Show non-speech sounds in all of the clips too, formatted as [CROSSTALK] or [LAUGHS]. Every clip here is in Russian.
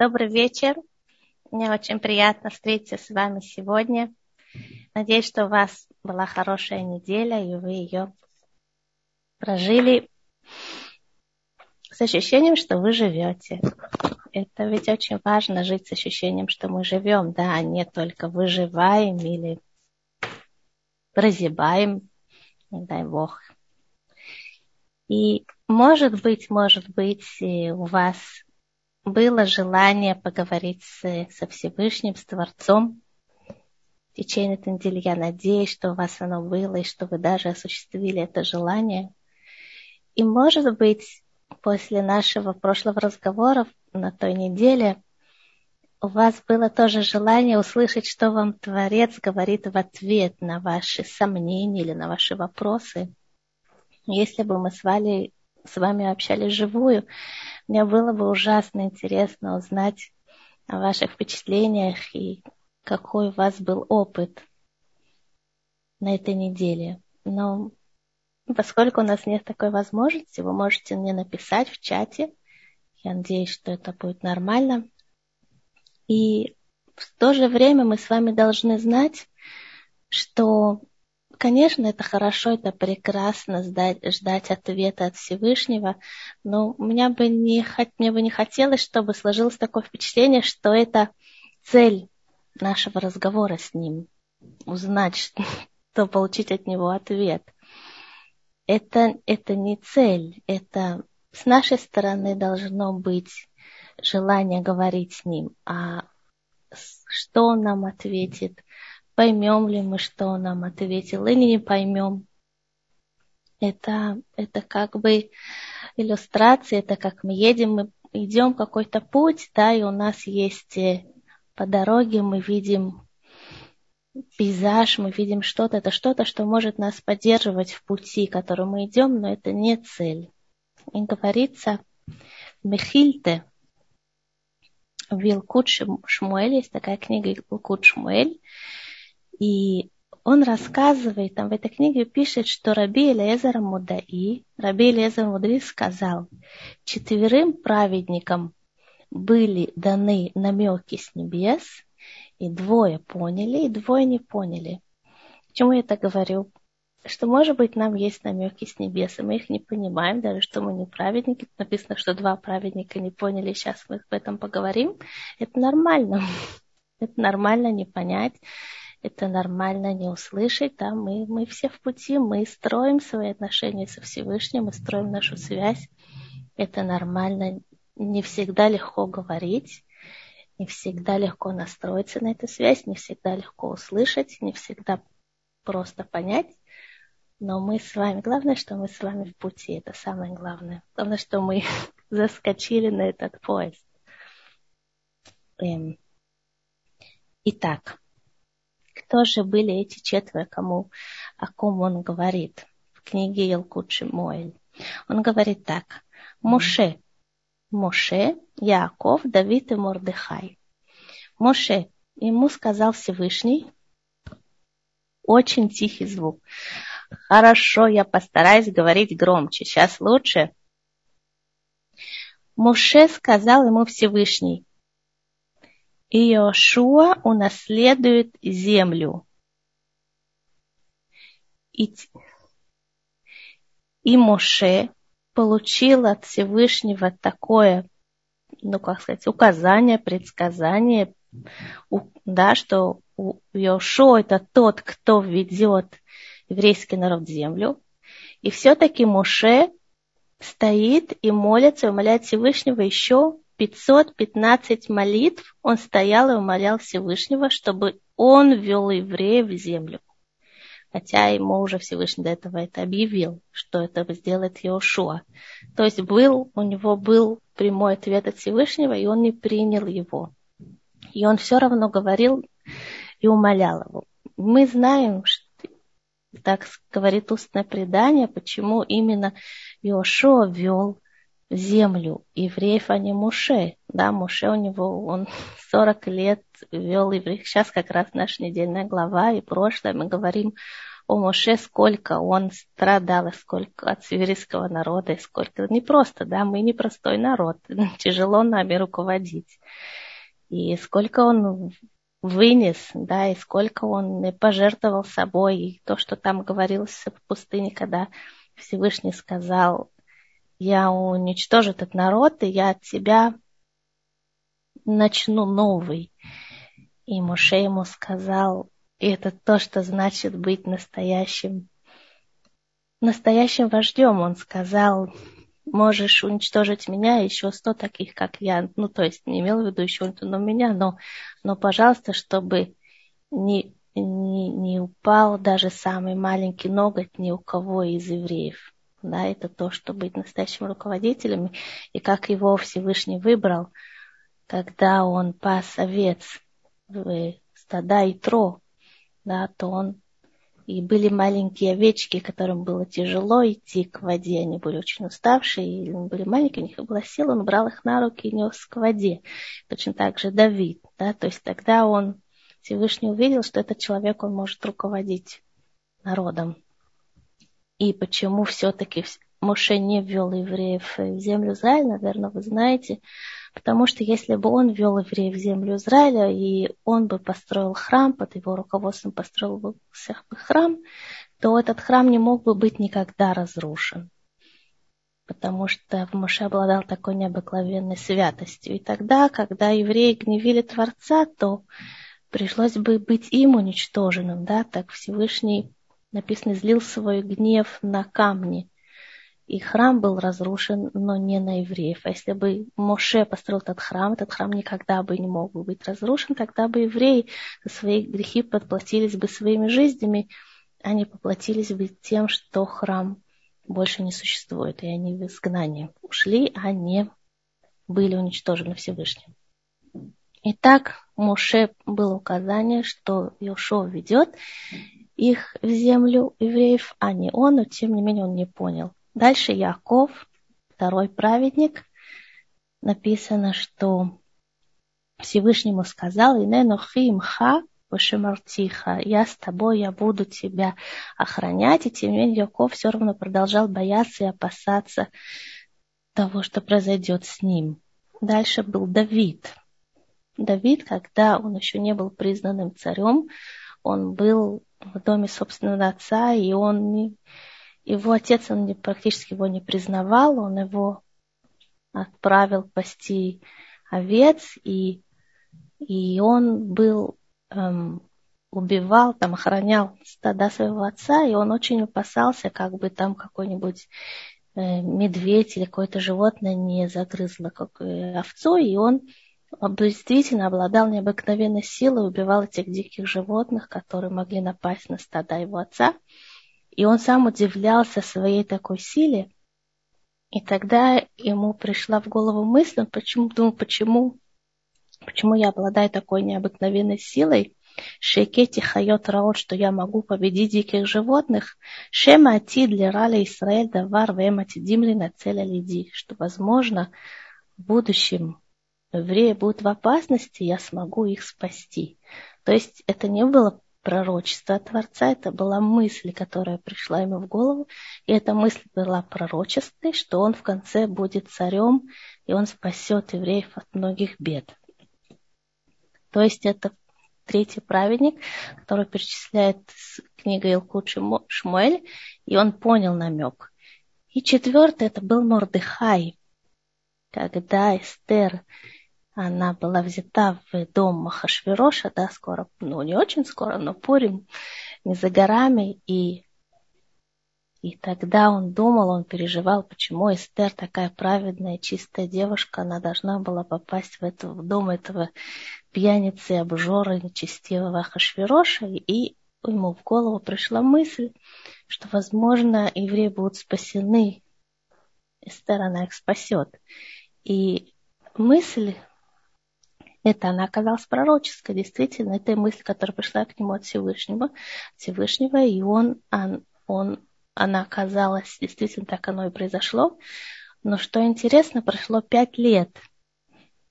Добрый вечер. Мне очень приятно встретиться с вами сегодня. Надеюсь, что у вас была хорошая неделя, и вы ее прожили с ощущением, что вы живете. Это ведь очень важно жить с ощущением, что мы живем, да, а не только выживаем или прозябаем, не дай бог. И может быть, может быть, у вас было желание поговорить с, со Всевышним, с Творцом. В течение этой недели я надеюсь, что у вас оно было, и что вы даже осуществили это желание. И, может быть, после нашего прошлого разговора на той неделе у вас было тоже желание услышать, что вам Творец говорит в ответ на ваши сомнения или на ваши вопросы. Если бы мы с вами, с вами общались живую, мне было бы ужасно интересно узнать о ваших впечатлениях и какой у вас был опыт на этой неделе. Но поскольку у нас нет такой возможности, вы можете мне написать в чате. Я надеюсь, что это будет нормально. И в то же время мы с вами должны знать, что Конечно, это хорошо, это прекрасно ждать, ждать ответа от Всевышнего, но у меня бы не, мне бы не хотелось, чтобы сложилось такое впечатление, что это цель нашего разговора с ним. Узнать, [LAUGHS] что, получить от него ответ. Это, это не цель, это с нашей стороны должно быть желание говорить с ним, а что он нам ответит, поймем ли мы, что он нам ответил, или не поймем. Это, это как бы иллюстрация, это как мы едем, мы идем какой-то путь, да, и у нас есть э, по дороге мы видим пейзаж, мы видим что-то, это что-то, что может нас поддерживать в пути, которым мы идем, но это не цель. И говорится, Мехильте, Вилкут Шмуэль, есть такая книга Вилкут Шмуэль, и он рассказывает, там в этой книге пишет, что Раби Элезер Мудаи, Раби Элезер Мудаи сказал, четверым праведникам были даны намеки с небес, и двое поняли, и двое не поняли. Почему я это говорю? Что, может быть, нам есть намеки с небес, и мы их не понимаем, даже что мы не праведники. Написано, что два праведника не поняли, сейчас мы об этом поговорим. Это нормально. [LAUGHS] Это нормально не понять это нормально не услышать, да, мы, мы все в пути, мы строим свои отношения со Всевышним, мы строим нашу связь, это нормально, не всегда легко говорить, не всегда легко настроиться на эту связь, не всегда легко услышать, не всегда просто понять, но мы с вами, главное, что мы с вами в пути, это самое главное. Главное, что мы [LAUGHS] заскочили на этот поезд. Эм. Итак, кто же были эти четверо, кому, о ком он говорит в книге Елкут Шимоэль? Он говорит так. Моше, Моше, Яков, Давид и Мордыхай. Моше, ему сказал Всевышний, очень тихий звук. Хорошо, я постараюсь говорить громче. Сейчас лучше. Моше сказал ему Всевышний, Иошуа унаследует землю. И, и Моше получил от Всевышнего такое, ну, как сказать, указание, предсказание, да, что Иошуа это тот, кто введет еврейский народ в землю. И все-таки Моше стоит и молится, умоляет Всевышнего еще 515 молитв он стоял и умолял Всевышнего, чтобы он ввел евреев в землю. Хотя ему уже Всевышний до этого это объявил, что это сделает Иошуа. То есть был, у него был прямой ответ от Всевышнего, и он не принял его. И он все равно говорил и умолял его. Мы знаем, что, так говорит устное предание, почему именно Иошуа ввел землю евреев, а не Муше. Да, Муше у него, он [LAUGHS] 40 лет вел евреев. Сейчас как раз наша недельная глава и прошлое мы говорим о Моше, сколько он страдал, сколько от северийского народа, и сколько... Не просто, да, мы не простой народ, [LAUGHS] тяжело нами руководить. И сколько он вынес, да, и сколько он пожертвовал собой, и то, что там говорилось в пустыне, когда Всевышний сказал, я уничтожу этот народ, и я от тебя начну новый. И Моше ему сказал, и это то, что значит быть настоящим, настоящим вождем. Он сказал, можешь уничтожить меня, еще сто таких, как я. Ну, то есть не имел в виду еще но меня, но, но, пожалуйста, чтобы не, не, не упал даже самый маленький ноготь ни у кого из евреев. Да, это то, что быть настоящим руководителем, и как его Всевышний выбрал, когда он пас овец в стада и тро, да, то он и были маленькие овечки, которым было тяжело идти к воде. Они были очень уставшие, и были маленькие, у них была сила, он брал их на руки и нес к воде. Точно так же Давид. Да? То есть тогда он, Всевышний увидел, что этот человек, он может руководить народом. И почему все-таки Моше не ввел евреев в землю Израиля, наверное, вы знаете, Потому что если бы он вел евреев в землю Израиля, и он бы построил храм, под его руководством построил бы всех бы храм, то этот храм не мог бы быть никогда разрушен. Потому что Моше обладал такой необыкновенной святостью. И тогда, когда евреи гневили Творца, то пришлось бы быть им уничтоженным. Да? Так Всевышний, написано, злил свой гнев на камни и храм был разрушен, но не на евреев. А если бы Моше построил этот храм, этот храм никогда бы не мог бы быть разрушен, тогда бы евреи за свои грехи подплатились бы своими жизнями, они поплатились бы тем, что храм больше не существует, и они в изгнании ушли, а не были уничтожены Всевышним. Итак, Моше было указание, что Йошуа ведет их в землю евреев, а не он, но тем не менее он не понял, Дальше Яков, второй праведник, написано, что Всевышнему сказал, «Иненохи имха Пашемартиха, я с тобой, я буду тебя охранять. И тем не менее Яков все равно продолжал бояться и опасаться того, что произойдет с ним. Дальше был Давид. Давид, когда он еще не был признанным царем, он был в доме собственного отца, и он не, его отец, он не, практически его не признавал, он его отправил пасти овец, и, и он был, эм, убивал, там, охранял стада своего отца, и он очень опасался, как бы там какой-нибудь э, медведь или какое-то животное не загрызло как, э, овцу, и он действительно обладал необыкновенной силой, убивал этих диких животных, которые могли напасть на стада его отца. И он сам удивлялся своей такой силе. И тогда ему пришла в голову мысль, почему, думал, почему, почему я обладаю такой необыкновенной силой, Шекети хайот раот, что я могу победить диких животных. Шема ати для раля Исраэль давар вемати димли на целя лиди, что, возможно, в будущем евреи будут в опасности, я смогу их спасти. То есть это не было пророчество от Творца, это была мысль, которая пришла ему в голову, и эта мысль была пророческой, что он в конце будет царем, и он спасет евреев от многих бед. То есть это третий праведник, который перечисляет книга Илкут Шмуэль, и он понял намек. И четвертый это был Мордыхай, когда Эстер она была взята в дом Махашвироша, да, скоро, ну, не очень скоро, но Пурим не за горами, и, и тогда он думал, он переживал, почему Эстер такая праведная, чистая девушка, она должна была попасть в, это, в дом этого пьяницы, обжора, нечестивого Ахашвироша, и ему в голову пришла мысль, что, возможно, евреи будут спасены, Эстер, она их спасет. И мысль это она оказалась пророческой, действительно, это мысль, которая пришла к нему от Всевышнего, Всевышнего, и он, он, он, она оказалась, действительно так оно и произошло. Но что интересно, прошло пять лет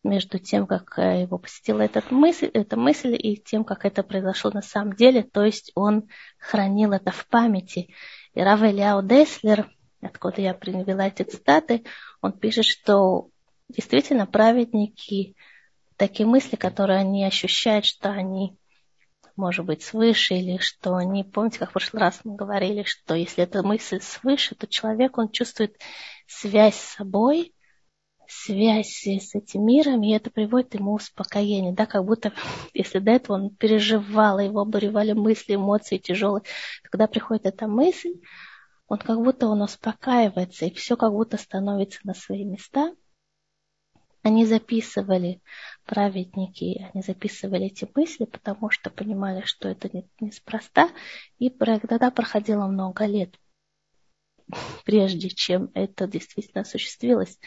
между тем, как э, его посетила эта мысль, эта мысль и тем, как это произошло на самом деле. То есть он хранил это в памяти. И Рав Ильяу Деслер, откуда я привела эти цитаты, он пишет, что действительно праведники, такие мысли, которые они ощущают, что они может быть, свыше, или что они, помните, как в прошлый раз мы говорили, что если эта мысль свыше, то человек, он чувствует связь с собой, связь с этим миром, и это приводит ему успокоение, да, как будто, [LAUGHS] если до этого он переживал, его обуревали мысли, эмоции тяжелые, когда приходит эта мысль, он как будто он успокаивается, и все как будто становится на свои места. Они записывали, праведники, они записывали эти мысли, потому что понимали, что это неспроста, и тогда проходило много лет, [LAUGHS] прежде чем это действительно осуществилось.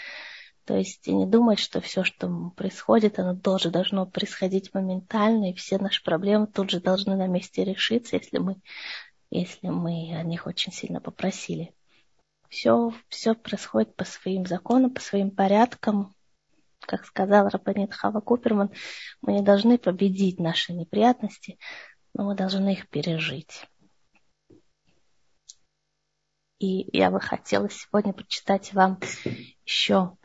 То есть не думать, что все, что происходит, оно тоже должно происходить моментально, и все наши проблемы тут же должны на месте решиться, если мы, если мы о них очень сильно попросили. Все, все происходит по своим законам, по своим порядкам. Как сказал Рабанит Хава Куперман, мы не должны победить наши неприятности, но мы должны их пережить. И я бы хотела сегодня прочитать вам еще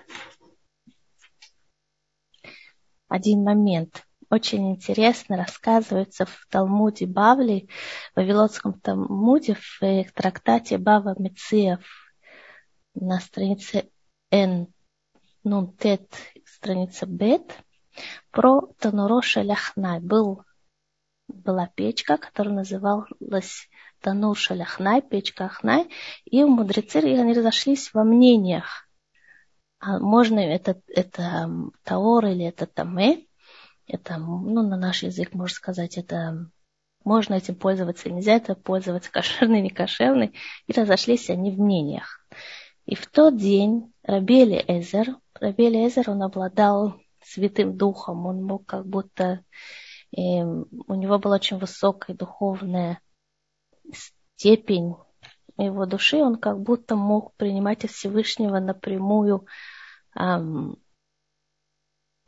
один момент. Очень интересно рассказывается в Талмуде Бавли, в Вавилонском Талмуде, в трактате Бава Мециев на странице Н, ну, Тет, страница Бет, про Тануроша Ляхнай. Был, была печка, которая называлась Танур Шаляхнай, печка Ахнай, и мудрецы они разошлись во мнениях, а можно это, это таор или это таме, это, ну, на наш язык можно сказать, это можно этим пользоваться, нельзя это пользоваться [LAUGHS] кошерный, не кошерный, и разошлись они в мнениях. И в тот день Рабели Эзер, Рабели Эзер, он обладал Святым Духом, он мог как будто, э, у него была очень высокая духовная степень его души, он как будто мог принимать от Всевышнего напрямую, эм,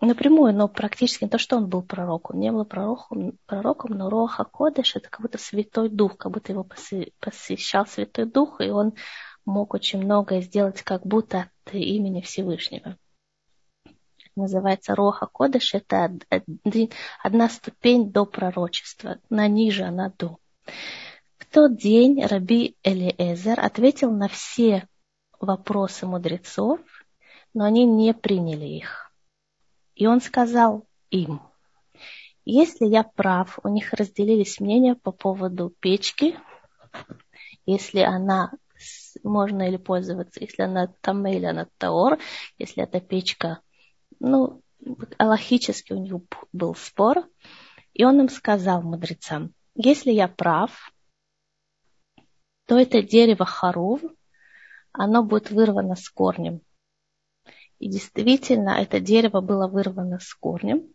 напрямую, но практически не то, что он был пророком. Не был пророком, пророком но Роха Кодыш это как будто Святой Дух, как будто его посещал Святой Дух, и он мог очень многое сделать как будто имени Всевышнего. называется Роха Кодыш, это одна ступень до пророчества, на ниже она до тот день Раби Элиэзер ответил на все вопросы мудрецов, но они не приняли их. И он сказал им, если я прав, у них разделились мнения по поводу печки, если она можно или пользоваться, если она там или она таор, если эта печка, ну, аллахически у них был спор, и он им сказал, мудрецам, если я прав, то это дерево харув, оно будет вырвано с корнем. И действительно, это дерево было вырвано с корнем.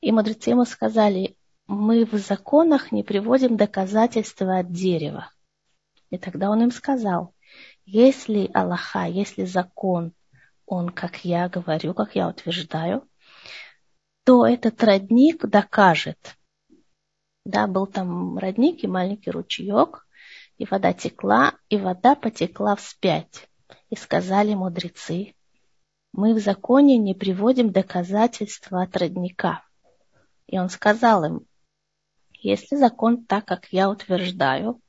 И мудрецы ему сказали, мы в законах не приводим доказательства от дерева. И тогда он им сказал, если Аллаха, если закон, он, как я говорю, как я утверждаю, то этот родник докажет. Да, был там родник и маленький ручеек, и вода текла, и вода потекла вспять. И сказали мудрецы, мы в законе не приводим доказательства от родника. И он сказал им, если закон так, как я утверждаю,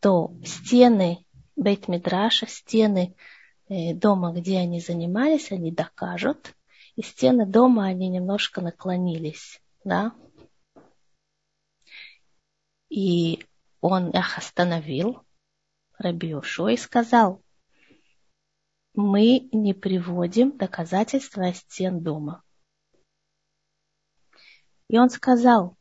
то стены Бейт-Мидраша, стены э, дома, где они занимались, они докажут, и стены дома, они немножко наклонились, да. И он их остановил, Рабиушу, и сказал, мы не приводим доказательства стен дома. И он сказал,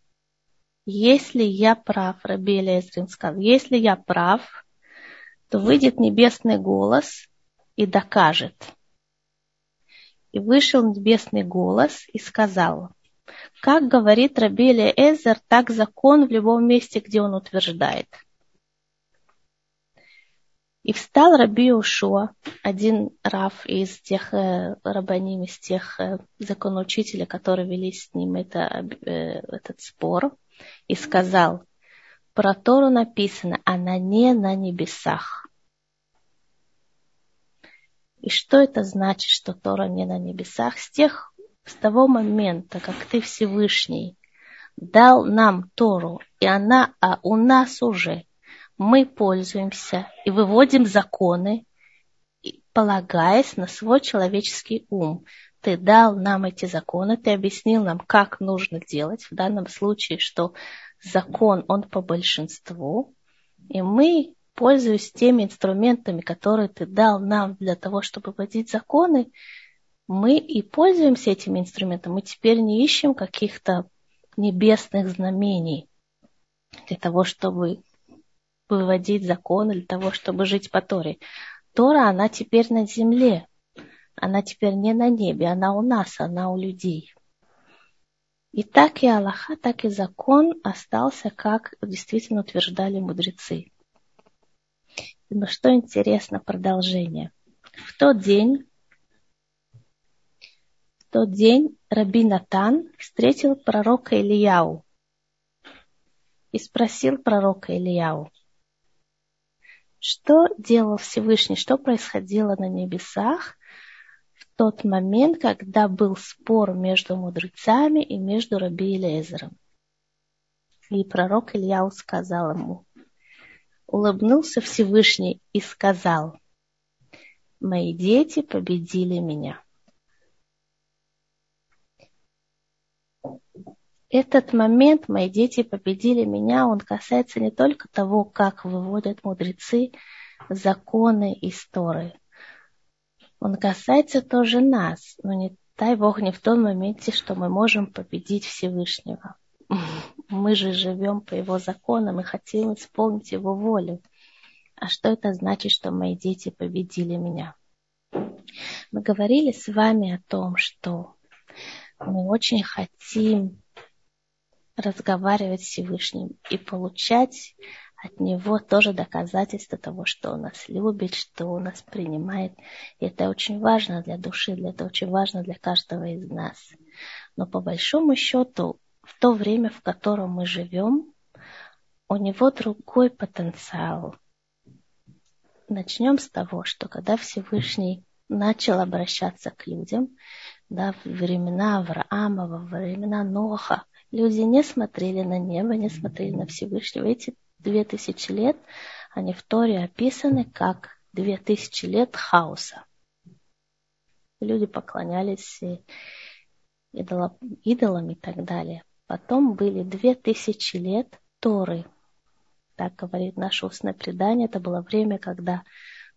если я прав, Раби Элезрин сказал, если я прав, то выйдет небесный голос и докажет. И вышел небесный голос и сказал, как говорит Рабелия Эзер, так закон в любом месте, где он утверждает. И встал Раби Ушуа, один рав из тех э, рабаним, из тех э, законоучителей, которые вели с ним это, э, этот спор, и сказал, про Тору написано, она не на небесах. И что это значит, что Тора не на небесах? С тех, с того момента, как ты Всевышний дал нам Тору, и она а у нас уже мы пользуемся и выводим законы, полагаясь на свой человеческий ум. Ты дал нам эти законы, ты объяснил нам, как нужно делать. В данном случае, что закон, он по большинству. И мы, пользуясь теми инструментами, которые ты дал нам для того, чтобы вводить законы, мы и пользуемся этими инструментами. Мы теперь не ищем каких-то небесных знамений для того, чтобы выводить законы для того, чтобы жить по Торе. Тора, она теперь на земле. Она теперь не на небе, она у нас, она у людей. И так и Аллаха, так и закон остался, как действительно утверждали мудрецы. Но что интересно, продолжение. В тот день, в тот день Раби Натан встретил пророка Ильяу и спросил пророка Ильяу, что делал Всевышний, что происходило на небесах тот момент, когда был спор между мудрецами и между Раби и Лезером. И пророк Ильяу сказал ему, улыбнулся Всевышний и сказал, мои дети победили меня. этот момент «Мои дети победили меня», он касается не только того, как выводят мудрецы законы истории. Он касается тоже нас, но не дай Бог не в том моменте, что мы можем победить Всевышнего. [LAUGHS] Мы же живем по его законам и хотим исполнить его волю. А что это значит, что мои дети победили меня? Мы говорили с вами о том, что мы очень хотим разговаривать с Всевышним и получать от него тоже доказательство того, что он нас любит, что он нас принимает. И это очень важно для души, для это очень важно для каждого из нас. Но по большому счету, в то время, в котором мы живем, у него другой потенциал. Начнем с того, что когда Всевышний начал обращаться к людям, да, в времена Авраама, во времена Ноха, Люди не смотрели на небо, не смотрели на Всевышнего. Эти две тысячи лет, они в Торе описаны как две тысячи лет хаоса. Люди поклонялись идолам, идолам и так далее. Потом были две тысячи лет Торы. Так говорит наше устное предание. Это было время, когда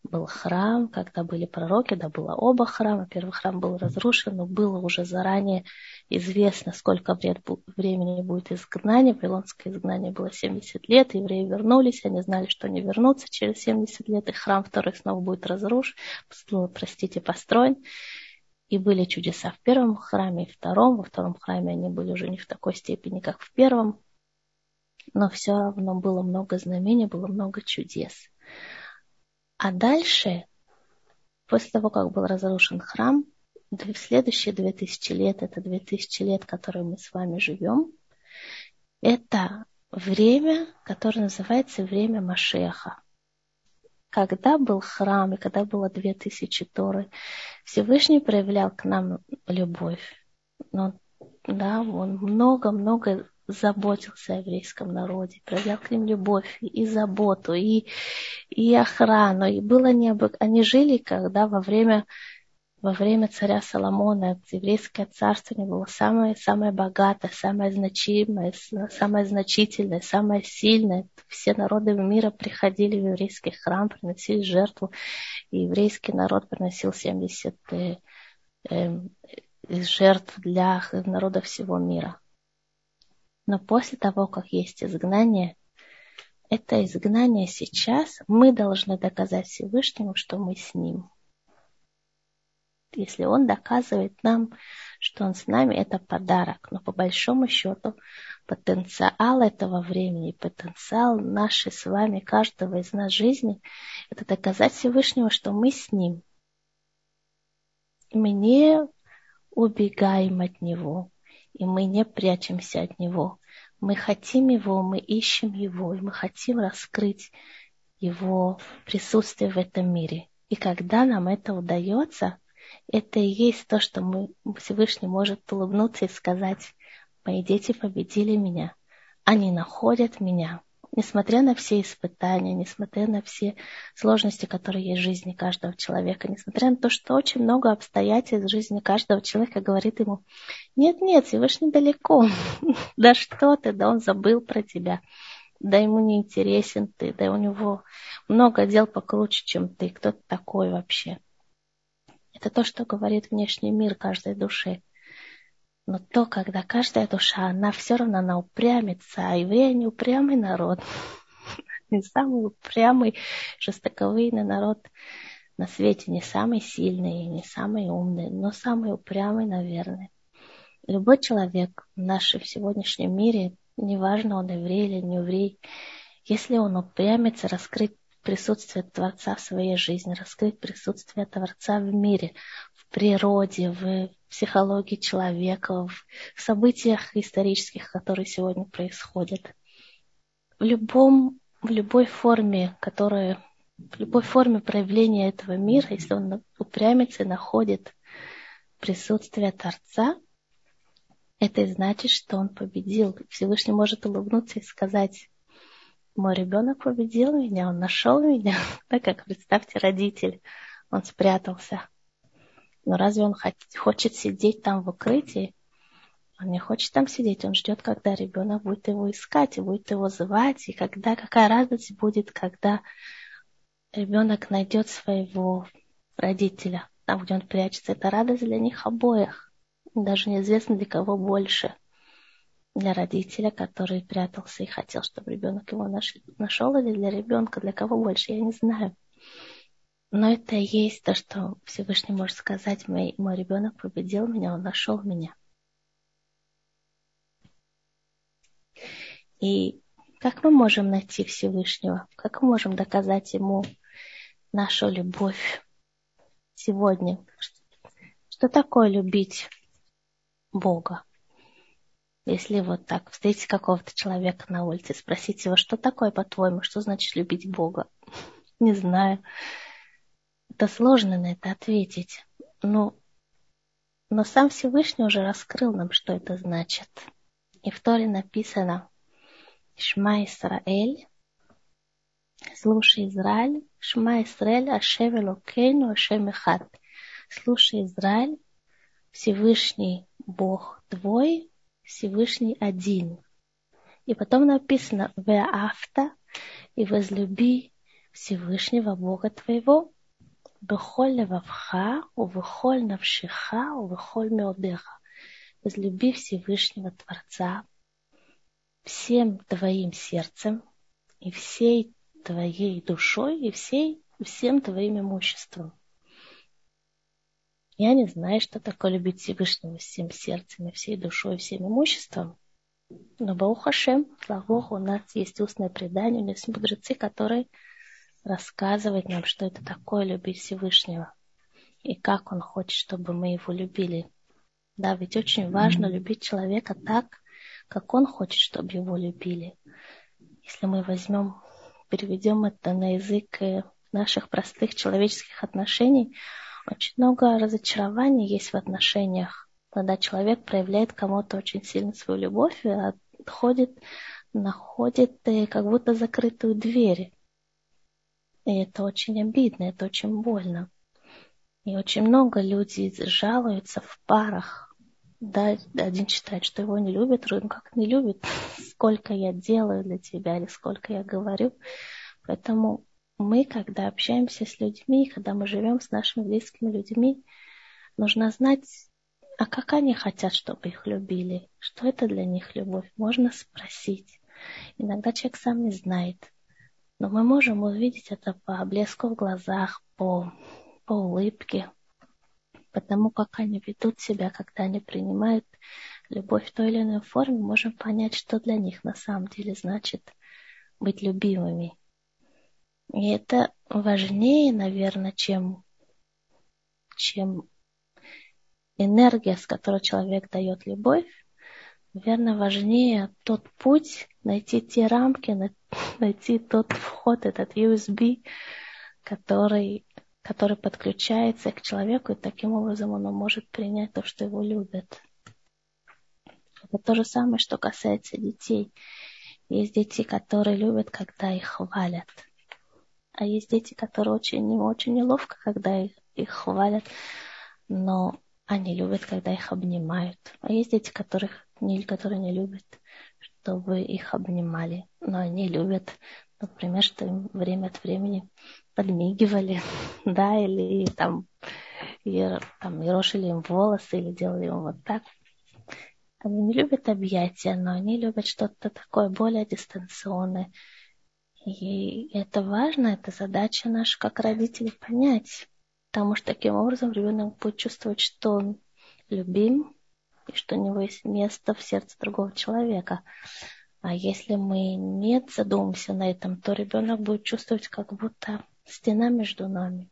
был храм, когда были пророки, да было оба храма. Первый храм был разрушен, но было уже заранее известно, сколько времени будет изгнание. Вавилонское изгнание было 70 лет, евреи вернулись, они знали, что они вернутся через 70 лет, и храм второй снова будет разрушен, простите, построен. И были чудеса в первом храме и втором. Во втором храме они были уже не в такой степени, как в первом. Но все равно было много знамений, было много чудес. А дальше, после того, как был разрушен храм, в следующие две тысячи лет, это две тысячи лет, которые мы с вами живем, это время, которое называется время Машеха. Когда был храм и когда было две тысячи Торы, Всевышний проявлял к нам любовь. Но, да, он много-много заботился о еврейском народе, проявлял к ним любовь и заботу, и, и охрану. И было необык... Они жили, когда во время, во время царя Соломона еврейское царство не было самое, самое богатое, самое значимое, самое значительное, самое сильное. Все народы мира приходили в еврейский храм, приносили жертву, и еврейский народ приносил 70 э, э, жертв для народа всего мира. Но после того, как есть изгнание, это изгнание сейчас мы должны доказать Всевышнему, что мы с ним. Если он доказывает нам, что Он с нами, это подарок. Но по большому счету потенциал этого времени, потенциал нашей с вами, каждого из нас жизни, это доказать Всевышнего, что мы с Ним. Мы не убегаем от Него, и мы не прячемся от Него. Мы хотим Его, мы ищем Его, и мы хотим раскрыть Его присутствие в этом мире. И когда нам это удается, это и есть то, что мы, Всевышний может улыбнуться и сказать, мои дети победили меня, они находят меня, несмотря на все испытания, несмотря на все сложности, которые есть в жизни каждого человека, несмотря на то, что очень много обстоятельств в жизни каждого человека говорит ему, нет, нет, Всевышний далеко, [LAUGHS] да что ты, да он забыл про тебя, да ему не интересен ты, да у него много дел покруче, чем ты, кто ты такой вообще. Это то, что говорит внешний мир каждой души. Но то, когда каждая душа, она все равно она упрямится, а евреи не упрямый народ. [LAUGHS] Не самый упрямый, жестоковыйный народ на свете, не самый сильный, не самый умный, но самый упрямый, наверное. Любой человек в нашем сегодняшнем мире, неважно, он еврей или не еврей, если он упрямится раскрыть присутствие Творца в своей жизни, раскрыть присутствие Творца в мире, в природе, в психологии человека, в событиях исторических, которые сегодня происходят. В, любом, в любой форме, которая, в любой форме проявления этого мира, если он упрямится и находит присутствие Творца, это и значит, что он победил. Всевышний может улыбнуться и сказать, мой ребенок победил меня, он нашел меня. [LAUGHS] Так как, представьте, родитель, он спрятался. Но разве он хочет сидеть там в укрытии? Он не хочет там сидеть, он ждет, когда ребенок будет его искать и будет его звать, и когда какая радость будет, когда ребенок найдет своего родителя, там, где он прячется. Это радость для них обоих. Даже неизвестно для кого больше для родителя, который прятался и хотел, чтобы ребенок его нашел, или для ребенка, для кого больше, я не знаю. Но это и есть то, что Всевышний может сказать, мой, мой ребенок победил меня, он нашел меня. И как мы можем найти Всевышнего? Как мы можем доказать ему нашу любовь сегодня? Что такое любить Бога? Если вот так встретить какого-то человека на улице, спросить его, что такое, по-твоему, что значит любить Бога? [LAUGHS] Не знаю. Это сложно на это ответить. Но, но сам Всевышний уже раскрыл нам, что это значит. И в Торе написано Шма Исраэль, слушай Израиль, Шма Исраэль, Ашем Элокейну, Ашем Эхад. Слушай Израиль, Всевышний Бог твой, Всевышний один. И потом написано «Веафта» и возлюби Всевышнего Бога твоего, «Бехоль левавха, увехоль навшиха, увехоль меодеха». Возлюби Всевышнего Творца всем твоим сердцем и всей твоей душой и всей, всем твоим имуществом. Я не знаю, что такое любить Всевышнего всем сердцем и всей душой и всем имуществом. Но Баух Хашем, слава Богу, у нас есть устное предание, у нас есть мудрецы, которые рассказывают нам, что это такое любить Всевышнего. И как он хочет, чтобы мы его любили. Да, ведь очень важно mm-hmm. любить человека так, как он хочет, чтобы его любили. Если мы возьмем, переведем это на язык э, наших простых человеческих отношений, очень много разочарований есть в отношениях, когда человек проявляет кому-то очень сильно свою любовь и отходит, находит э, как будто закрытую дверь. И это очень обидно, это очень больно. И очень много людей жалуются в парах. Да, один считает, что его не любит, другой как не любит, [LAUGHS] сколько я делаю для тебя или сколько я говорю. Поэтому мы, когда общаемся с людьми, когда мы живем с нашими близкими людьми, нужно знать, а как они хотят, чтобы их любили, что это для них любовь. Можно спросить. Иногда человек сам не знает, но мы можем увидеть это по блеску в глазах, по, по улыбке. потому как они ведут себя, когда они принимают любовь в той или иной форме, можем понять, что для них на самом деле значит быть любимыми. И это важнее, наверное, чем, чем энергия, с которой человек дает любовь. Наверное, важнее тот путь, найти те рамки, [LAUGHS] найти тот вход, этот USB, который, который подключается к человеку, и таким образом он может принять то, что его любят. Это то же самое, что касается детей. Есть дети, которые любят, когда их хвалят. А есть дети, которые очень, не очень неловко, когда их, их хвалят, но они любят, когда их обнимают. А есть дети, которых не, которые не любят, чтобы их обнимали. Но они любят, например, что им время от времени подмигивали, [LAUGHS] да, или там, и, там ерошили им волосы, или делали им вот так. Они не любят объятия, но они любят что-то такое более дистанционное. И это важно, это задача наша как родителей понять. Потому что таким образом ребенок будет чувствовать, что он любим, и что у него есть место в сердце другого человека. А если мы не задумаемся на этом, то ребенок будет чувствовать, как будто стена между нами.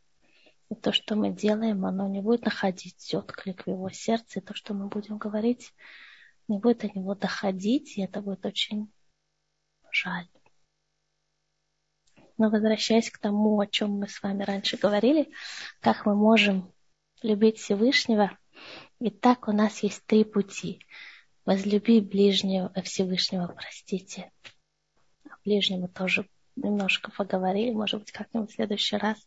И то, что мы делаем, оно не будет находить отклик в его сердце. И то, что мы будем говорить, не будет до него доходить, и это будет очень жаль. Но возвращаясь к тому, о чем мы с вами раньше говорили, как мы можем любить Всевышнего, и так у нас есть три пути. Возлюби ближнего, Всевышнего, простите. О ближнем мы тоже немножко поговорили, может быть, как-нибудь в следующий раз.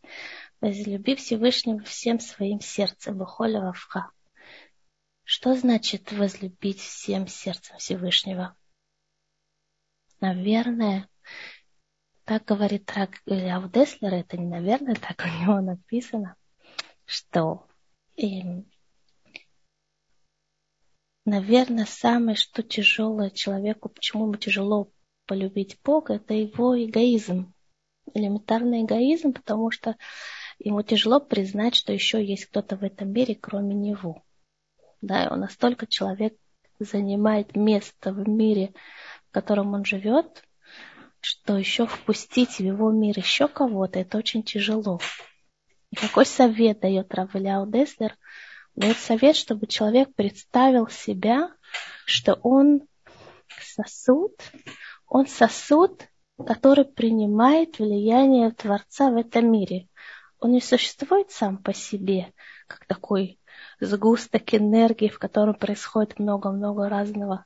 Возлюби Всевышнего всем своим сердцем, Бухоля Вавха. Что значит возлюбить всем сердцем Всевышнего? Наверное, так говорит Рак Ильяв Деслер, это не наверное, так у него написано, что наверное, самое, что тяжелое человеку, почему ему тяжело полюбить Бога, это его эгоизм, элементарный эгоизм, потому что ему тяжело признать, что еще есть кто-то в этом мире, кроме него да, он настолько человек занимает место в мире, в котором он живет, что еще впустить в его мир еще кого-то, это очень тяжело. И какой совет дает Равыляу Деслер? Дает совет, чтобы человек представил себя, что он сосуд, он сосуд, который принимает влияние Творца в этом мире. Он не существует сам по себе, как такой сгусток энергии, в котором происходит много-много разного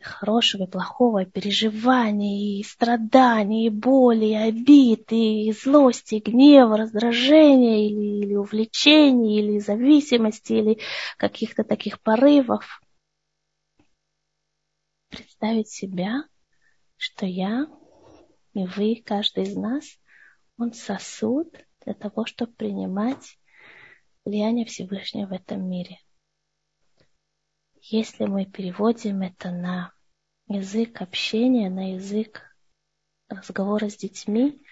хорошего и плохого, и переживаний, и страданий, и боли, и обид, и злости, и гнева, раздражения, или, или увлечений, или зависимости, или каких-то таких порывов. Представить себя, что я и вы, каждый из нас, он сосуд для того, чтобы принимать влияние Всевышнего в этом мире. Если мы переводим это на язык общения, на язык разговора с детьми,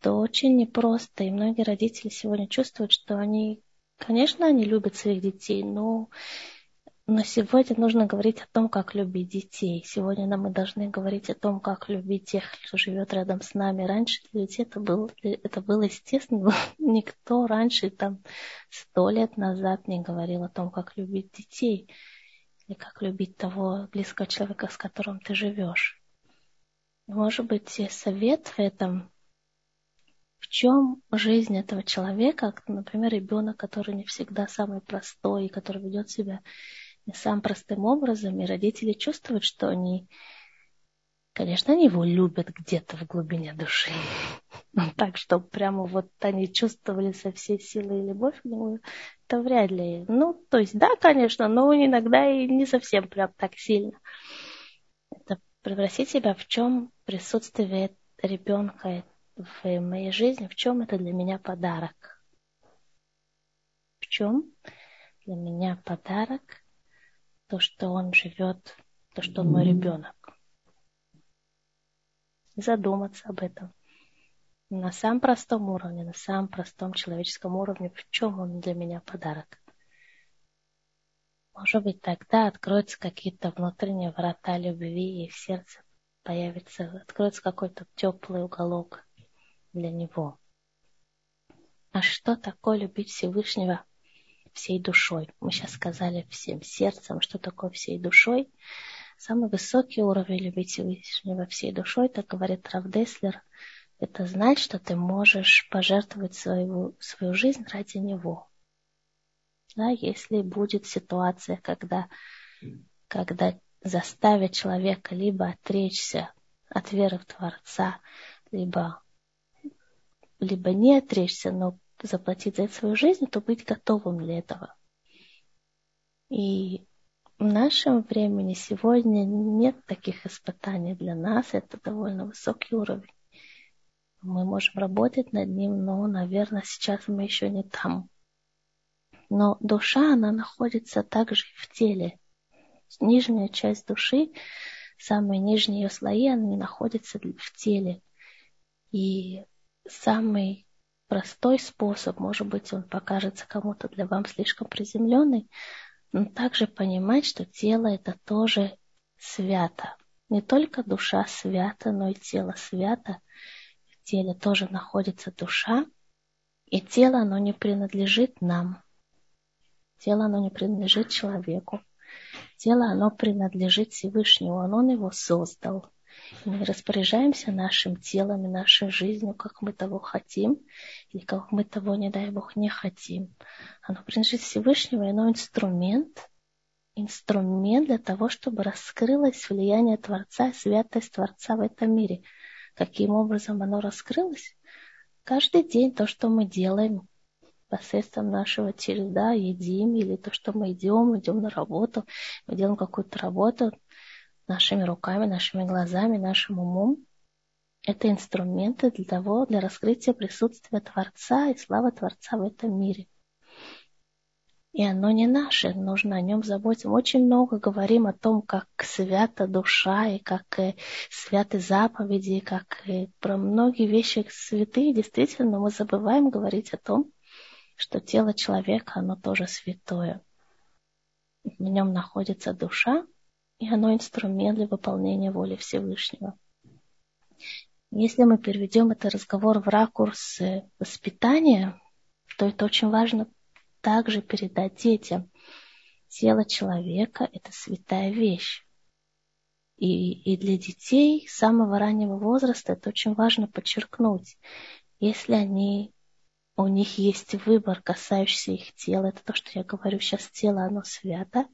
то очень непросто. И многие родители сегодня чувствуют, что они, конечно, они любят своих детей, но но сегодня нужно говорить о том, как любить детей. Сегодня нам мы должны говорить о том, как любить тех, кто живет рядом с нами. Раньше для детей это было, это было естественно. [LAUGHS] Никто раньше, там, сто лет назад не говорил о том, как любить детей. Или как любить того близкого человека, с которым ты живешь. Может быть, совет в этом, в чем жизнь этого человека, например, ребенок, который не всегда самый простой, и который ведет себя не самым простым образом, и родители чувствуют, что они, конечно, они его любят где-то в глубине души. Но [LAUGHS] так, чтобы прямо вот они чувствовали со всей силой любовь это вряд ли. Ну, то есть, да, конечно, но иногда и не совсем прям так сильно. Это превратить себя в чем присутствие ребенка в моей жизни, в чем это для меня подарок. В чем для меня подарок то, что он живет, то, что он мой ребенок. Задуматься об этом. На самом простом уровне, на самом простом человеческом уровне, в чем он для меня подарок. Может быть, тогда откроются какие-то внутренние врата любви, и в сердце появится, откроется какой-то теплый уголок для него. А что такое любить Всевышнего всей душой? Мы сейчас сказали всем сердцем, что такое всей душой. Самый высокий уровень любить Всевышнего всей душой, так говорит Равдеслер, это знать, что ты можешь пожертвовать свою, свою жизнь ради него. Да, если будет ситуация, когда, когда заставить человека либо отречься от веры в Творца, либо, либо не отречься, но заплатить за свою жизнь, то быть готовым для этого. И в нашем времени сегодня нет таких испытаний для нас, это довольно высокий уровень. Мы можем работать над ним, но, наверное, сейчас мы еще не там. Но душа, она находится также в теле. Нижняя часть души, самые нижние ее слои, они находятся в теле. И самый простой способ, может быть, он покажется кому-то для вам слишком приземленный, но также понимать, что тело это тоже свято. Не только душа свята, но и тело свято. Теле тоже находится душа, и тело, оно не принадлежит нам. Тело, оно не принадлежит человеку. Тело, оно принадлежит Всевышнему, он его создал. Мы распоряжаемся нашим телом и нашей жизнью, как мы того хотим, или как мы того, не дай Бог, не хотим. Оно принадлежит Всевышнему, и оно инструмент, инструмент для того, чтобы раскрылось влияние Творца, святость Творца в этом мире. Каким образом оно раскрылось? Каждый день то, что мы делаем, посредством нашего череда, едим, или то, что мы идем, идем на работу, мы делаем какую-то работу, нашими руками, нашими глазами, нашим умом. Это инструменты для того, для раскрытия присутствия Творца и славы Творца в этом мире. И оно не наше, нужно о нем заботиться. Мы очень много говорим о том, как свята душа, и как э, святы заповеди, и как э, про многие вещи святые. Действительно, мы забываем говорить о том, что тело человека, оно тоже святое. В нем находится душа, и оно инструмент для выполнения воли Всевышнего. Если мы переведем этот разговор в ракурс э, воспитания, то это очень важно также передать детям. Тело человека – это святая вещь. И, и для детей с самого раннего возраста это очень важно подчеркнуть. Если они, у них есть выбор, касающийся их тела, это то, что я говорю сейчас, тело, оно свято,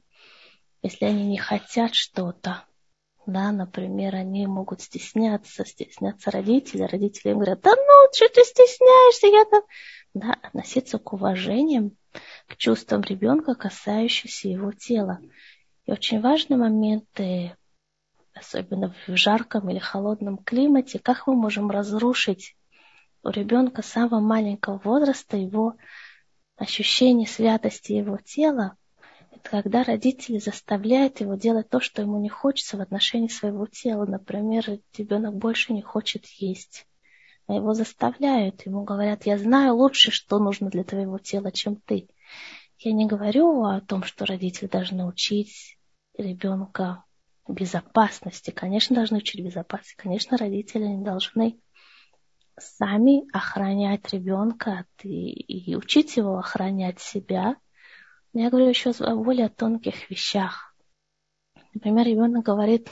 если они не хотят что-то, да, например, они могут стесняться, стесняться родителей, родители им говорят, да ну, что ты стесняешься, я там... Да, относиться к уважением, к чувствам ребенка, касающимся его тела. И очень важный момент, особенно в жарком или холодном климате, как мы можем разрушить у ребенка самого маленького возраста его ощущение святости его тела, это когда родители заставляют его делать то, что ему не хочется в отношении своего тела. Например, ребенок больше не хочет есть. А его заставляют, ему говорят, я знаю лучше, что нужно для твоего тела, чем ты. Я не говорю о том, что родители должны учить ребенка безопасности. Конечно, должны учить безопасности. Конечно, родители не должны сами охранять ребенка и, и учить его охранять себя, я говорю еще о более тонких вещах. Например, ребенок говорит,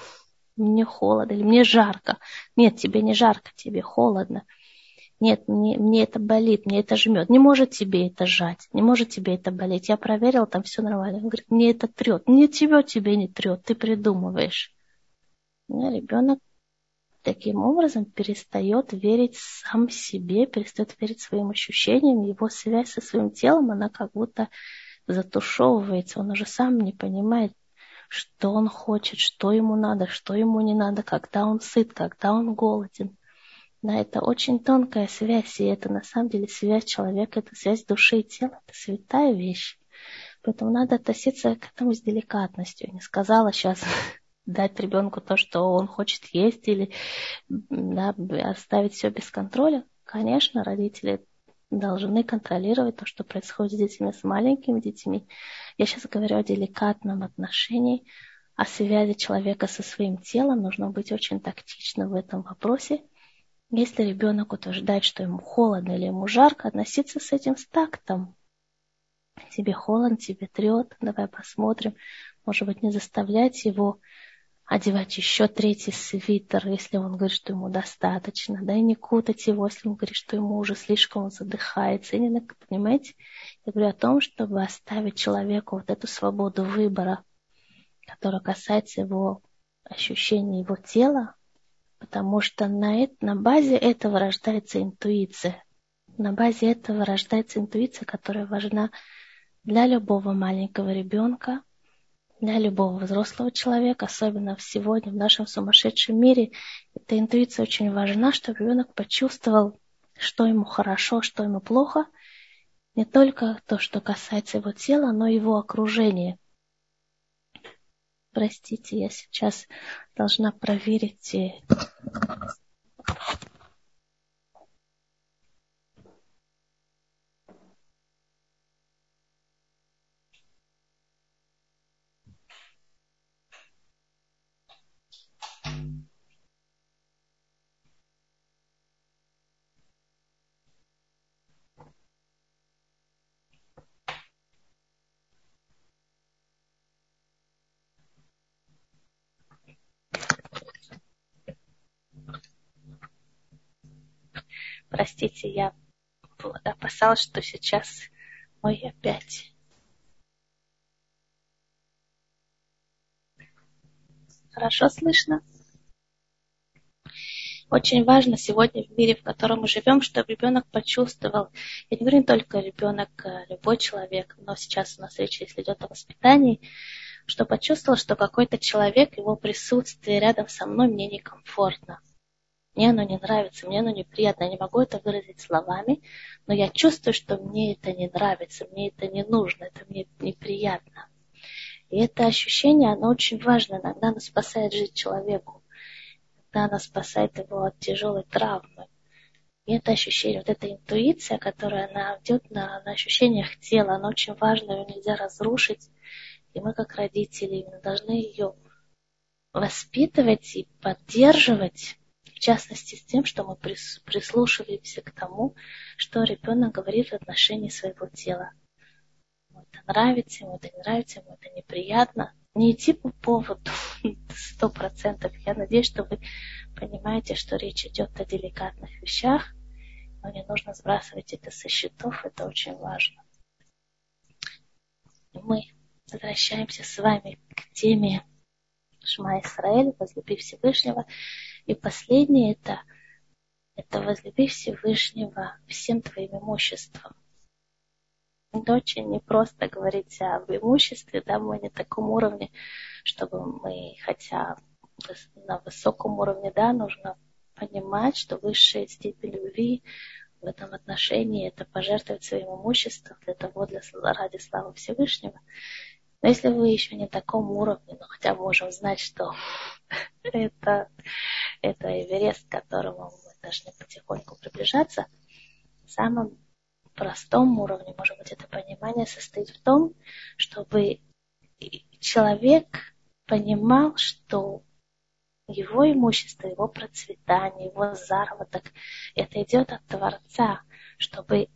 мне холодно или мне жарко. Нет, тебе не жарко, тебе холодно. Нет, мне, мне это болит, мне это жмет. Не может тебе это жать, не может тебе это болеть. Я проверил, там все нормально. Он говорит, мне это трет. Не тебе, тебе не трет, ты придумываешь. И ребенок таким образом перестает верить сам себе, перестает верить своим ощущениям. Его связь со своим телом, она как будто затушевывается, он уже сам не понимает, что он хочет, что ему надо, что ему не надо, когда он сыт, когда он голоден. Да, это очень тонкая связь, и это на самом деле связь человека, это связь души и тела, это святая вещь. Поэтому надо относиться к этому с деликатностью. Не сказала сейчас дать ребенку то, что он хочет есть, или да, оставить все без контроля. Конечно, родители должны контролировать то, что происходит с детьми, с маленькими детьми. Я сейчас говорю о деликатном отношении, о связи человека со своим телом. Нужно быть очень тактичным в этом вопросе. Если ребенок утверждает, что ему холодно или ему жарко, относиться с этим с тактом. Тебе холодно, тебе трет, давай посмотрим. Может быть, не заставлять его одевать еще третий свитер, если он говорит, что ему достаточно, да, и не кутать его, если он говорит, что ему уже слишком он задыхается. И не, понимаете, я говорю о том, чтобы оставить человеку вот эту свободу выбора, которая касается его ощущений его тела, потому что на, это, на базе этого рождается интуиция. На базе этого рождается интуиция, которая важна для любого маленького ребенка, для любого взрослого человека, особенно сегодня в нашем сумасшедшем мире. Эта интуиция очень важна, чтобы ребенок почувствовал, что ему хорошо, что ему плохо. Не только то, что касается его тела, но и его окружения. Простите, я сейчас должна проверить Простите, я опасалась, что сейчас мой опять. Хорошо слышно? Очень важно сегодня в мире, в котором мы живем, чтобы ребенок почувствовал, я не говорю не только ребенок, а любой человек, но сейчас у нас речь, если идет о воспитании, что почувствовал, что какой-то человек, его присутствие рядом со мной мне некомфортно мне оно не нравится, мне оно неприятно, я не могу это выразить словами, но я чувствую, что мне это не нравится, мне это не нужно, это мне неприятно. И это ощущение, оно очень важно, иногда оно спасает жизнь человеку, иногда оно спасает его от тяжелой травмы. И это ощущение, вот эта интуиция, которая она идет на, на ощущениях тела, она очень важна, ее нельзя разрушить. И мы, как родители, должны ее воспитывать и поддерживать, частности с тем, что мы прислушиваемся к тому, что ребенок говорит в отношении своего тела. Ему это нравится, ему это не нравится, ему это неприятно. Не идти по поводу [LAUGHS] сто процентов. Я надеюсь, что вы понимаете, что речь идет о деликатных вещах, но не нужно сбрасывать это со счетов, это очень важно. Мы возвращаемся с вами к теме Шма Исраэль, возлюби Всевышнего. И последнее это, это возлюби Всевышнего всем твоим имуществом. Это очень непросто говорить об имуществе, да, мы не на таком уровне, чтобы мы, хотя на высоком уровне, да, нужно понимать, что высшая степень любви в этом отношении это пожертвовать своим имуществом для того, для, ради славы Всевышнего. Но если вы еще не на таком уровне, но хотя бы можем знать, что [LAUGHS] это, это Эверест, к которому мы должны потихоньку приближаться, самым простом уровне, может быть, это понимание состоит в том, чтобы человек понимал, что его имущество, его процветание, его заработок, это идет от Творца, чтобы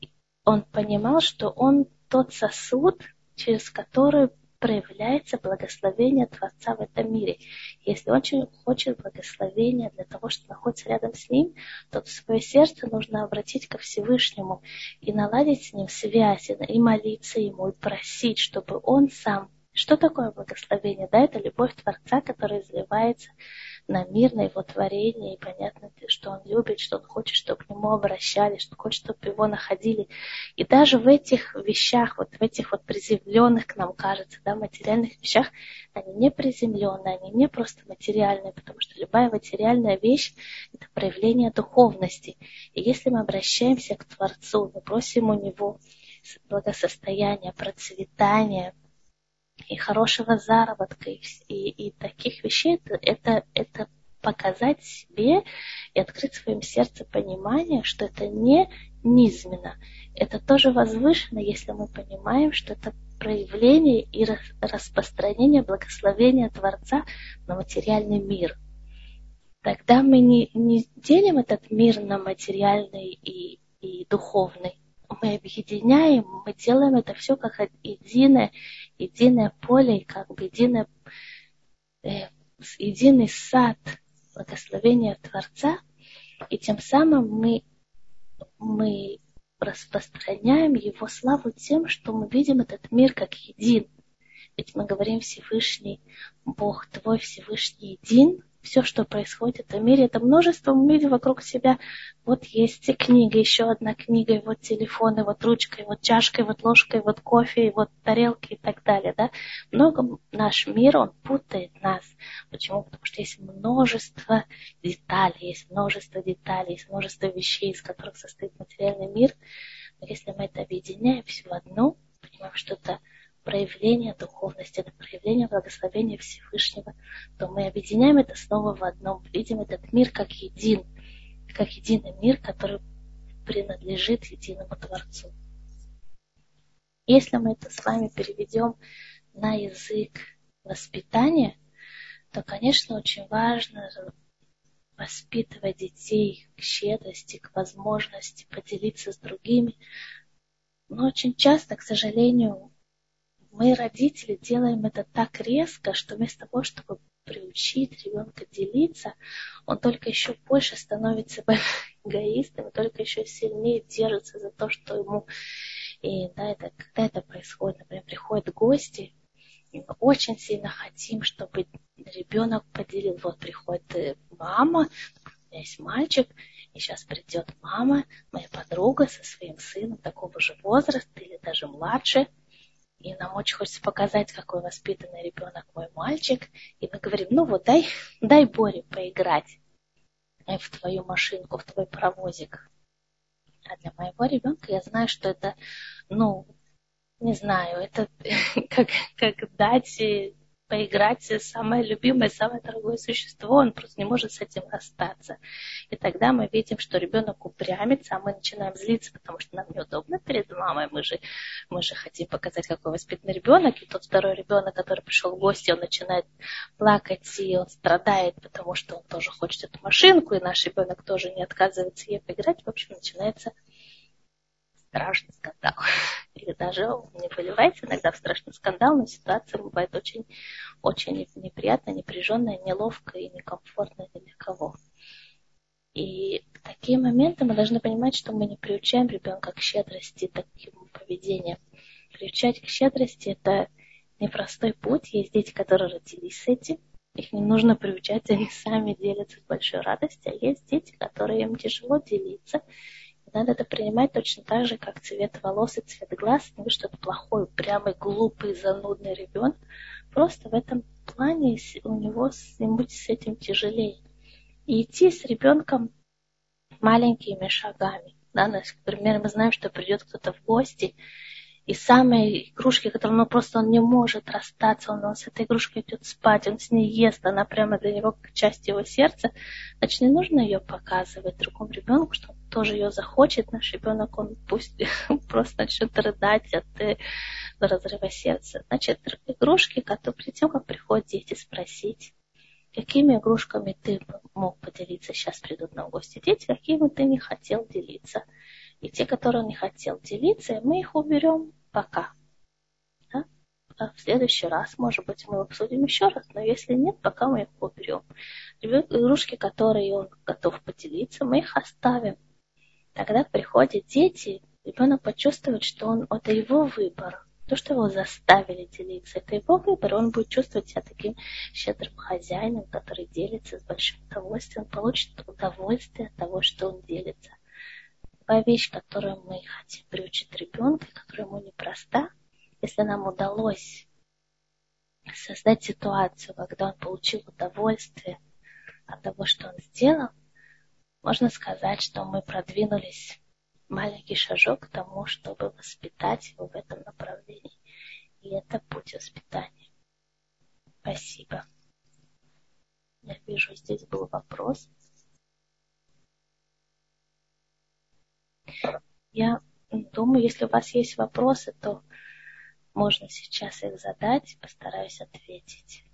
он понимал, что он тот сосуд, через который проявляется благословение Творца в этом мире. Если очень хочет благословения для того, чтобы находиться рядом с ним, то свое сердце нужно обратить ко Всевышнему и наладить с ним связь, и молиться ему, и просить, чтобы он сам что такое благословение? Да, это любовь Творца, которая изливается на мир, на его творение, и понятно, что он любит, что он хочет, чтобы к нему обращались, что хочет, чтобы его находили. И даже в этих вещах, вот в этих вот приземленных, к нам кажется, да, материальных вещах, они не приземленные, они не просто материальные, потому что любая материальная вещь – это проявление духовности. И если мы обращаемся к Творцу, мы просим у Него благосостояния, процветания – и хорошего заработка, и, и, и таких вещей, это, это, это показать себе и открыть в своем сердце понимание, что это не низменно. Это тоже возвышено, если мы понимаем, что это проявление и распространение благословения Творца на материальный мир. Тогда мы не, не делим этот мир на материальный и, и духовный. Мы объединяем, мы делаем это все как единое, единое поле, как бы единое, э, единый сад благословения Творца, и тем самым мы, мы распространяем Его славу тем, что мы видим этот мир как един. Ведь мы говорим Всевышний, Бог твой Всевышний един, все, что происходит в мире, это множество мы видим вокруг себя. Вот есть и книга, еще одна книга, и вот телефон, и вот ручка, и вот чашка, и вот ложка, и вот кофе, и вот тарелки и так далее. Да? Много наш мир, он путает нас. Почему? Потому что есть множество деталей, есть множество деталей, есть множество вещей, из которых состоит материальный мир. Но если мы это объединяем все в одну, понимаем, что это проявление духовности, это проявление благословения Всевышнего, то мы объединяем это снова в одном, видим этот мир как един, как единый мир, который принадлежит единому Творцу. Если мы это с вами переведем на язык воспитания, то, конечно, очень важно воспитывать детей к щедрости, к возможности поделиться с другими. Но очень часто, к сожалению, мы, родители, делаем это так резко, что вместо того, чтобы приучить ребенка делиться, он только еще больше становится [LAUGHS] эгоистом, только еще сильнее держится за то, что ему... И да, это, когда это происходит, например, приходят гости, и мы очень сильно хотим, чтобы ребенок поделил. Вот приходит э, мама, есть мальчик, и сейчас придет мама, моя подруга со своим сыном такого же возраста или даже младше – и нам очень хочется показать, какой воспитанный ребенок мой мальчик. И мы говорим, ну вот дай, [LAUGHS] дай Боре поиграть в твою машинку, в твой паровозик. А для моего ребенка я знаю, что это, ну, не знаю, это [LAUGHS] как, как дать поиграть самое любимое, самое дорогое существо, он просто не может с этим расстаться. И тогда мы видим, что ребенок упрямится, а мы начинаем злиться, потому что нам неудобно перед мамой. Мы же, мы же хотим показать, какой воспитанный ребенок. И тот второй ребенок, который пришел в гости, он начинает плакать, и он страдает, потому что он тоже хочет эту машинку, и наш ребенок тоже не отказывается ей поиграть. В общем, начинается страшный скандал. [LAUGHS] Или даже не выливается иногда в страшный скандал, но ситуация бывает очень, очень неприятная, напряженная, неловкая и некомфортная для кого. И в такие моменты мы должны понимать, что мы не приучаем ребенка к щедрости таким поведением. Приучать к щедрости – это непростой путь. Есть дети, которые родились с этим. Их не нужно приучать, они сами делятся с большой радостью. А есть дети, которые им тяжело делиться надо это принимать точно так же, как цвет волос и цвет глаз. Не что-то плохой, упрямый, глупый, занудный ребенок. Просто в этом плане у него ему с этим тяжелее. И идти с ребенком маленькими шагами. Да, например, мы знаем, что придет кто-то в гости, и самые игрушки, которые ну, просто он не может расстаться, он, он с этой игрушкой идет спать, он с ней ест, она прямо для него часть его сердца, значит, не нужно ее показывать другому ребенку, что он тоже ее захочет. Наш ребенок, он пусть [LAUGHS] просто начнет рыдать от э, разрыва сердца. Значит, игрушки, которые перед тем, как приходят дети спросить, какими игрушками ты мог поделиться, сейчас придут на гости дети, какими ты не хотел делиться. И те, которые он не хотел делиться, мы их уберем пока. Да? А в следующий раз, может быть, мы обсудим еще раз, но если нет, пока мы их уберем. Игрушки, которые он готов поделиться, мы их оставим. Тогда приходят дети, ребенок почувствует, что он, это его выбор. То, что его заставили делиться, это его выбор. Он будет чувствовать себя таким щедрым хозяином, который делится с большим удовольствием. Получит удовольствие от того, что он делится такая вещь, которую мы хотим приучить ребенка, которая ему непроста, если нам удалось создать ситуацию, когда он получил удовольствие от того, что он сделал, можно сказать, что мы продвинулись маленький шажок к тому, чтобы воспитать его в этом направлении. И это путь воспитания. Спасибо. Я вижу, здесь был вопрос. Я думаю, если у вас есть вопросы, то можно сейчас их задать, постараюсь ответить.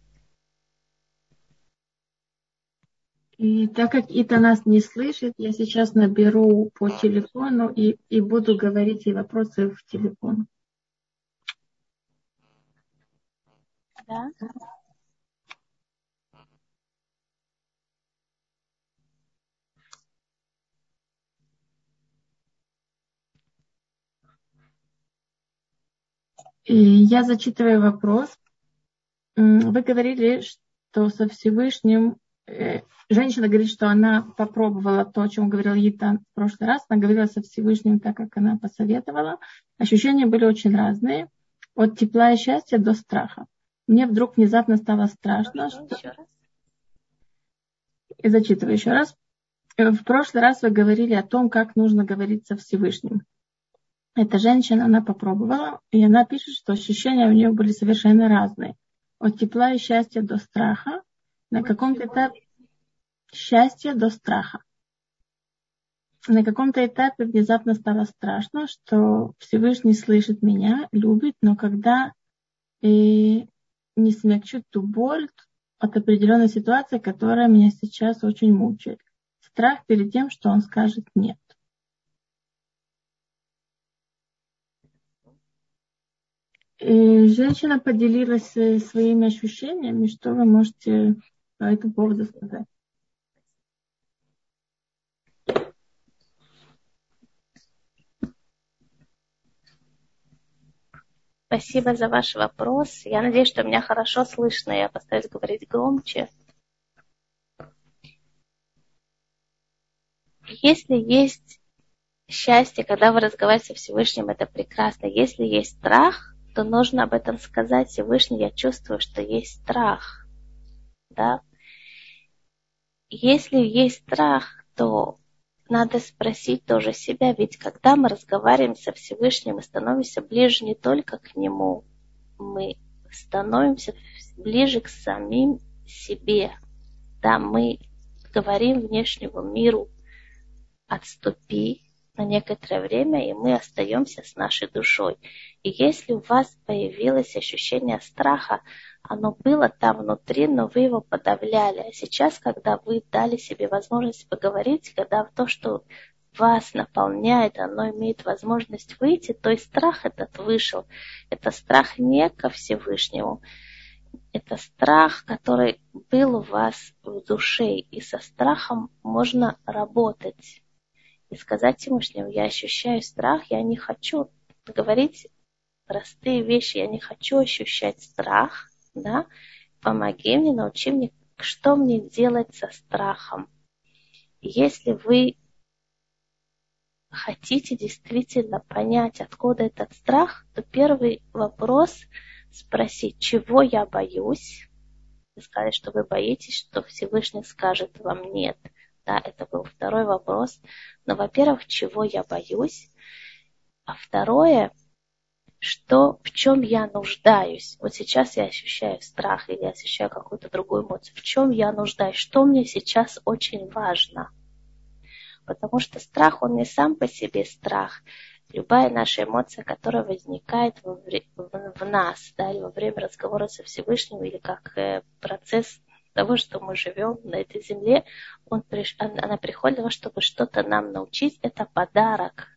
И так как Ита нас не слышит, я сейчас наберу по телефону и, и буду говорить ей вопросы в телефон. Да? Я зачитываю вопрос. Вы говорили, что со Всевышним э, женщина говорит, что она попробовала то, о чем говорил Ита в прошлый раз. Она говорила со Всевышним так, как она посоветовала. Ощущения были очень разные. От тепла и счастья до страха. Мне вдруг внезапно стало страшно. Что... Еще раз. И зачитываю еще раз. В прошлый раз вы говорили о том, как нужно говорить со Всевышним. Эта женщина, она попробовала, и она пишет, что ощущения у нее были совершенно разные. От тепла и счастья до страха. На каком-то этапе счастья до страха. На каком-то этапе внезапно стало страшно, что Всевышний слышит меня, любит, но когда и не смягчу ту боль от определенной ситуации, которая меня сейчас очень мучает. Страх перед тем, что он скажет нет. Женщина поделилась э, своими ощущениями. Что вы можете по этому поводу сказать? Спасибо за ваш вопрос. Я надеюсь, что меня хорошо слышно. Я постараюсь говорить громче. Если есть счастье, когда вы разговариваете со Всевышним, это прекрасно. Если есть страх, то нужно об этом сказать Всевышний. Я чувствую, что есть страх. Да? Если есть страх, то надо спросить тоже себя, ведь когда мы разговариваем со Всевышним, мы становимся ближе не только к Нему, мы становимся ближе к самим себе. Да, мы говорим внешнему миру, отступи на некоторое время, и мы остаемся с нашей душой. И если у вас появилось ощущение страха, оно было там внутри, но вы его подавляли. А сейчас, когда вы дали себе возможность поговорить, когда то, что вас наполняет, оно имеет возможность выйти, то и страх этот вышел. Это страх не ко Всевышнему. Это страх, который был у вас в душе. И со страхом можно работать. И сказать Всевышнему, я ощущаю страх, я не хочу говорить простые вещи, я не хочу ощущать страх, да, помоги мне, научи мне, что мне делать со страхом. если вы хотите действительно понять, откуда этот страх, то первый вопрос спросить, чего я боюсь. Вы сказали, что вы боитесь, что Всевышний скажет вам нет. Да, это был второй вопрос. Но, во-первых, чего я боюсь? А второе, что, в чем я нуждаюсь. Вот сейчас я ощущаю страх или ощущаю какую-то другую эмоцию. В чем я нуждаюсь, что мне сейчас очень важно. Потому что страх, он не сам по себе страх. Любая наша эмоция, которая возникает в, в, в нас, да, или во время разговора со Всевышним, или как э, процесс того, что мы живем на этой земле, он, она того, чтобы что-то нам научить. Это подарок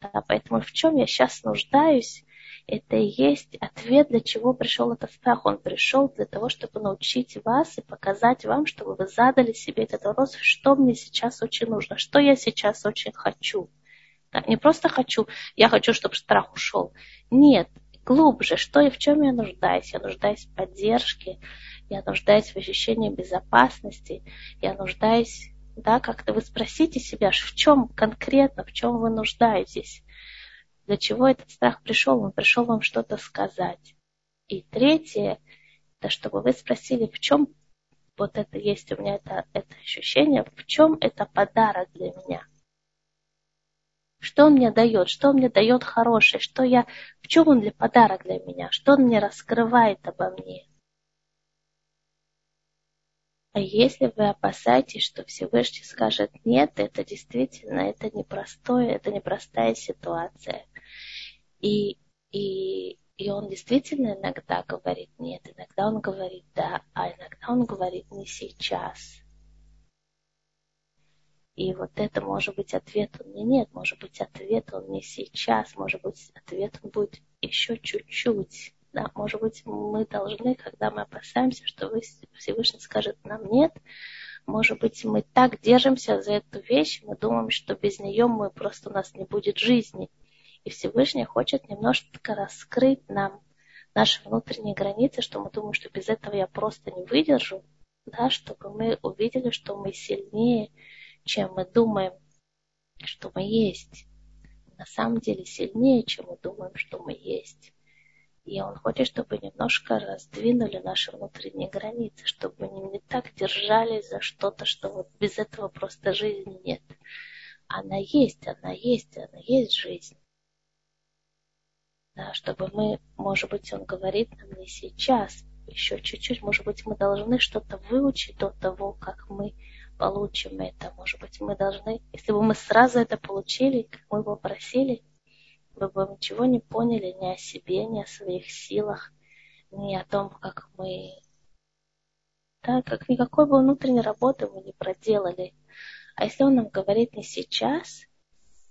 да, поэтому в чем я сейчас нуждаюсь, это и есть ответ, для чего пришел этот страх. Он пришел для того, чтобы научить вас и показать вам, чтобы вы задали себе этот вопрос, что мне сейчас очень нужно, что я сейчас очень хочу. Да, не просто хочу, я хочу, чтобы страх ушел. Нет, глубже, что и в чем я нуждаюсь. Я нуждаюсь в поддержке, я нуждаюсь в ощущении безопасности, я нуждаюсь да, как-то вы спросите себя, в чем конкретно, в чем вы нуждаетесь, для чего этот страх пришел, он пришел вам что-то сказать. И третье, это чтобы вы спросили, в чем вот это есть у меня это, это ощущение, в чем это подарок для меня. Что он мне дает, что он мне дает хорошее, что я, в чем он для подарок для меня, что он мне раскрывает обо мне. А если вы опасаетесь, что Всевышний скажет нет, это действительно, это непростое, это непростая ситуация. И, и, и он действительно иногда говорит нет, иногда он говорит да, а иногда он говорит не сейчас. И вот это может быть ответ он не нет, может быть ответ он не сейчас, может быть ответ он будет еще чуть-чуть. Да, может быть, мы должны, когда мы опасаемся, что Всевышний скажет нам нет, может быть, мы так держимся за эту вещь, мы думаем, что без нее мы просто у нас не будет жизни. И Всевышний хочет немножко раскрыть нам наши внутренние границы, что мы думаем, что без этого я просто не выдержу, да, чтобы мы увидели, что мы сильнее, чем мы думаем, что мы есть. На самом деле сильнее, чем мы думаем, что мы есть. И он хочет, чтобы немножко раздвинули наши внутренние границы, чтобы они не так держались за что-то, что вот без этого просто жизни нет. Она есть, она есть, она есть жизнь. Да, чтобы мы, может быть, он говорит нам не сейчас, еще чуть-чуть, может быть, мы должны что-то выучить до того, как мы получим это. Может быть, мы должны, если бы мы сразу это получили, как мы бы просили, мы бы ничего не поняли ни о себе, ни о своих силах, ни о том, как мы... Да, как никакой бы внутренней работы мы не проделали. А если он нам говорит не сейчас,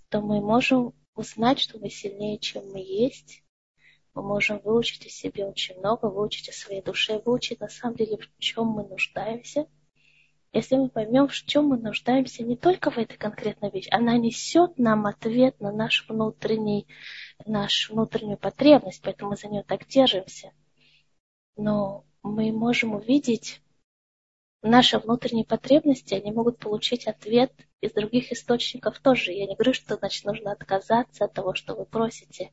то мы можем узнать, что мы сильнее, чем мы есть. Мы можем выучить о себе очень много, выучить о своей душе, выучить на самом деле, в чем мы нуждаемся – если мы поймем, в чем мы нуждаемся не только в этой конкретной вещи, она несет нам ответ на наш внутренний, нашу внутреннюю потребность, поэтому мы за нее так держимся. Но мы можем увидеть наши внутренние потребности, они могут получить ответ из других источников тоже. Я не говорю, что значит нужно отказаться от того, что вы просите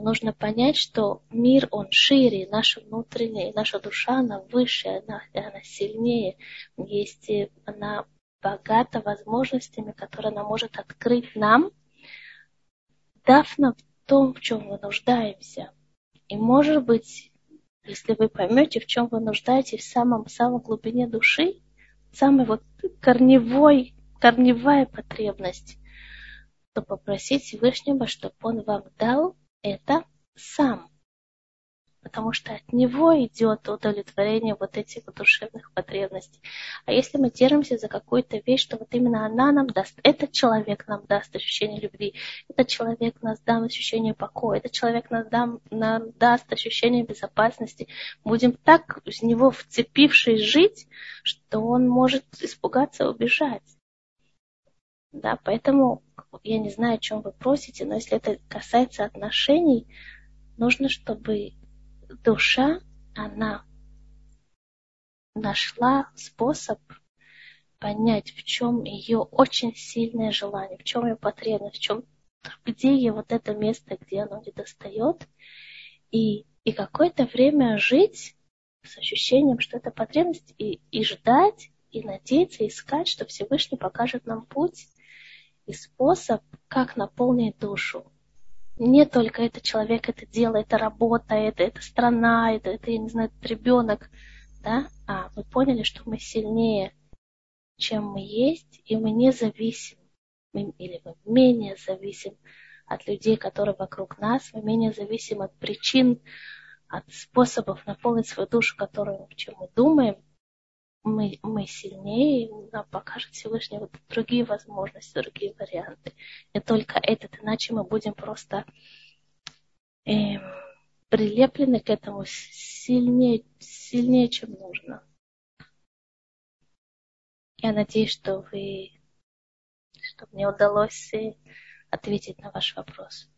нужно понять, что мир, он шире, наша внутренняя, наша душа, она выше, она, она сильнее. Есть, она богата возможностями, которые она может открыть нам, дав нам в том, в чем мы нуждаемся. И может быть, если вы поймете, в чем вы нуждаетесь в самом, самом глубине души, самой вот корневой, корневая потребность, то попросить Всевышнего, чтобы Он вам дал это сам. Потому что от него идет удовлетворение вот этих душевных потребностей. А если мы держимся за какую-то вещь, что вот именно она нам даст, этот человек нам даст ощущение любви, этот человек нас даст ощущение покоя, этот человек нас дам, нам даст ощущение безопасности, будем так с него вцепившись жить, что он может испугаться и убежать. Да, поэтому я не знаю, о чем вы просите, но если это касается отношений, нужно, чтобы душа, она нашла способ понять, в чем ее очень сильное желание, в чем ее потребность, в чем, где ей вот это место, где оно не достает, и, и какое-то время жить с ощущением, что это потребность, и, и ждать, и надеяться, искать, что Всевышний покажет нам путь, и способ, как наполнить душу. Не только это человек, это дело, это работа, это, это страна, это, это, я не знаю, этот ребенок, да, а мы поняли, что мы сильнее, чем мы есть, и мы не зависим, мы, или мы менее зависим от людей, которые вокруг нас, мы менее зависим от причин, от способов наполнить свою душу, которую, чем мы думаем, мы, мы сильнее, нам покажет Всевышний вот другие возможности, другие варианты. Не только этот, иначе мы будем просто э, прилеплены к этому сильнее, сильнее, чем нужно. Я надеюсь, что вы, что мне удалось э, ответить на ваш вопрос.